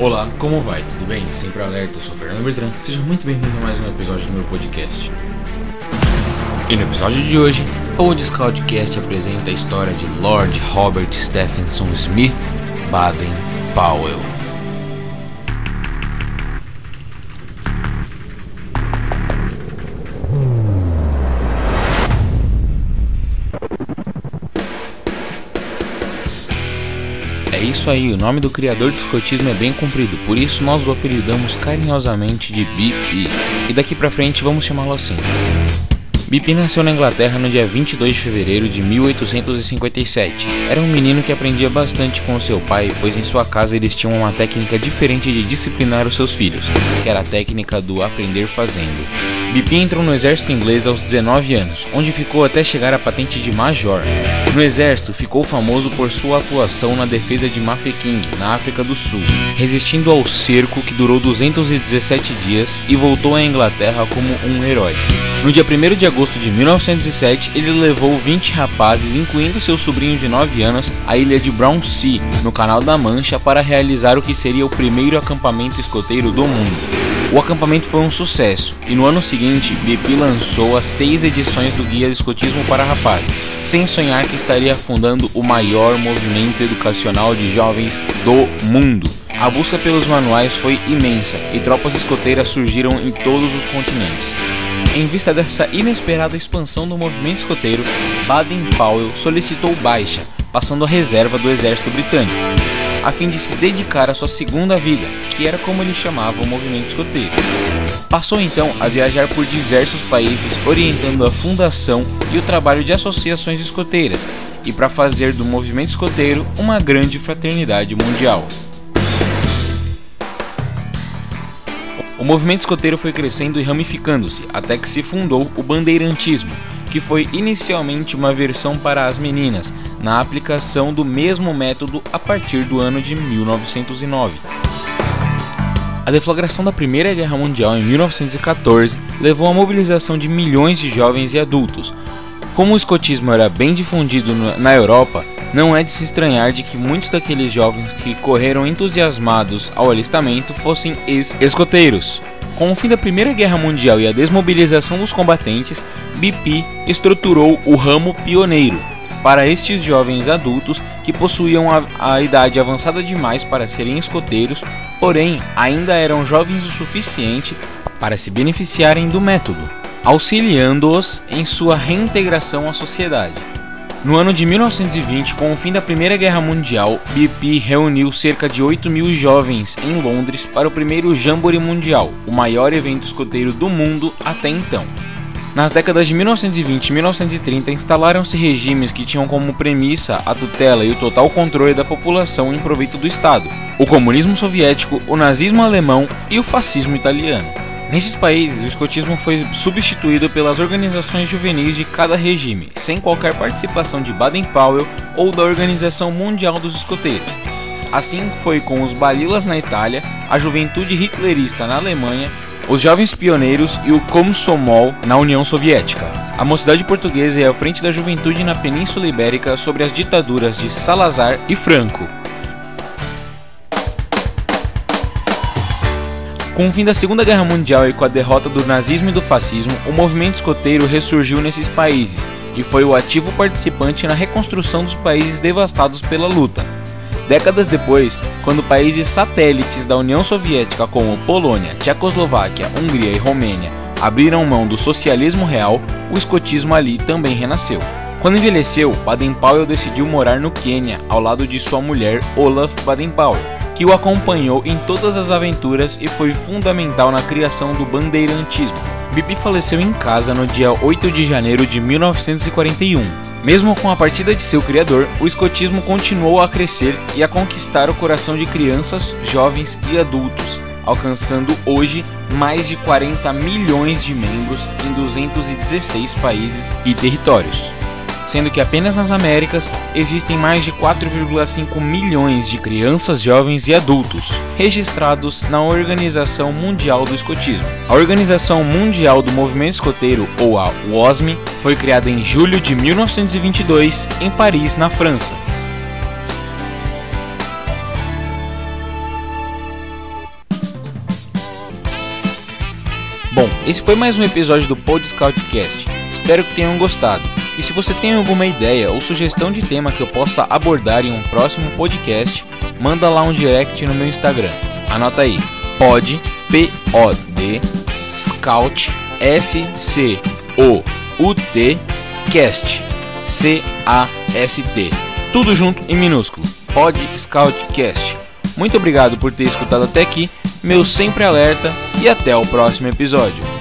Olá, como vai? Tudo bem? Sempre alerta, eu sou Fernando Bertrand. Seja muito bem-vindo a mais um episódio do meu podcast. E no episódio de hoje, o Discordcast apresenta a história de Lord Robert Stephenson Smith Baden-Powell. Isso aí, o nome do criador do escotismo é bem comprido, por isso nós o apelidamos carinhosamente de BP. E daqui pra frente vamos chamá-lo assim. BP nasceu na Inglaterra no dia 22 de fevereiro de 1857. Era um menino que aprendia bastante com seu pai, pois em sua casa eles tinham uma técnica diferente de disciplinar os seus filhos, que era a técnica do aprender fazendo. BP entrou no exército inglês aos 19 anos, onde ficou até chegar à patente de major. No exército, ficou famoso por sua atuação na defesa de Mafeking, na África do Sul, resistindo ao cerco que durou 217 dias e voltou à Inglaterra como um herói. No dia 1 de agosto de 1907, ele levou 20 rapazes, incluindo seu sobrinho de 9 anos, à ilha de Brownsea, no Canal da Mancha, para realizar o que seria o primeiro acampamento escoteiro do mundo. O acampamento foi um sucesso e no ano seguinte BP lançou as seis edições do Guia de Escotismo para Rapazes, sem sonhar que estaria fundando o maior movimento educacional de jovens do mundo. A busca pelos manuais foi imensa e tropas escoteiras surgiram em todos os continentes. Em vista dessa inesperada expansão do movimento escoteiro, Baden-Powell solicitou baixa, passando a reserva do exército britânico, a fim de se dedicar à sua segunda vida, que era como ele chamava o movimento escoteiro. Passou então a viajar por diversos países orientando a fundação e o trabalho de associações escoteiras e para fazer do movimento escoteiro uma grande fraternidade mundial. O movimento escoteiro foi crescendo e ramificando-se até que se fundou o bandeirantismo, que foi inicialmente uma versão para as meninas, na aplicação do mesmo método a partir do ano de 1909. A deflagração da Primeira Guerra Mundial em 1914 levou à mobilização de milhões de jovens e adultos. Como o escotismo era bem difundido na Europa, não é de se estranhar de que muitos daqueles jovens que correram entusiasmados ao alistamento fossem ex-escoteiros. Com o fim da Primeira Guerra Mundial e a desmobilização dos combatentes, BP estruturou o ramo pioneiro para estes jovens adultos que possuíam a, a idade avançada demais para serem escoteiros, porém ainda eram jovens o suficiente para se beneficiarem do método, auxiliando-os em sua reintegração à sociedade. No ano de 1920, com o fim da Primeira Guerra Mundial, BP reuniu cerca de 8 mil jovens em Londres para o primeiro Jamboree Mundial, o maior evento escoteiro do mundo até então. Nas décadas de 1920 e 1930, instalaram-se regimes que tinham como premissa a tutela e o total controle da população em proveito do Estado: o comunismo soviético, o nazismo alemão e o fascismo italiano. Nesses países, o escotismo foi substituído pelas organizações juvenis de cada regime, sem qualquer participação de Baden-Powell ou da Organização Mundial dos Escoteiros. Assim foi com os Balilas na Itália, a Juventude Hitlerista na Alemanha, os Jovens Pioneiros e o Komsomol na União Soviética. A mocidade portuguesa é à frente da juventude na Península Ibérica sobre as ditaduras de Salazar e Franco. Com o fim da Segunda Guerra Mundial e com a derrota do nazismo e do fascismo, o movimento escoteiro ressurgiu nesses países e foi o ativo participante na reconstrução dos países devastados pela luta. Décadas depois, quando países satélites da União Soviética como Polônia, Tchecoslováquia, Hungria e Romênia abriram mão do socialismo real, o escotismo ali também renasceu. Quando envelheceu, Baden-Powell decidiu morar no Quênia ao lado de sua mulher Olaf Baden-Powell que o acompanhou em todas as aventuras e foi fundamental na criação do bandeirantismo. Bibi faleceu em casa no dia 8 de janeiro de 1941. Mesmo com a partida de seu criador, o escotismo continuou a crescer e a conquistar o coração de crianças, jovens e adultos, alcançando hoje mais de 40 milhões de membros em 216 países e territórios sendo que apenas nas Américas existem mais de 4,5 milhões de crianças, jovens e adultos registrados na Organização Mundial do Escotismo. A Organização Mundial do Movimento Escoteiro, ou a WOSME, foi criada em julho de 1922 em Paris, na França. Bom, esse foi mais um episódio do Pod Scoutcast. Espero que tenham gostado. E se você tem alguma ideia ou sugestão de tema que eu possa abordar em um próximo podcast, manda lá um direct no meu Instagram. Anota aí: pod p o d scout s c o u t cast c a s t. Tudo junto em minúsculo. Pod Scoutcast. Muito obrigado por ter escutado até aqui. Meu sempre alerta e até o próximo episódio.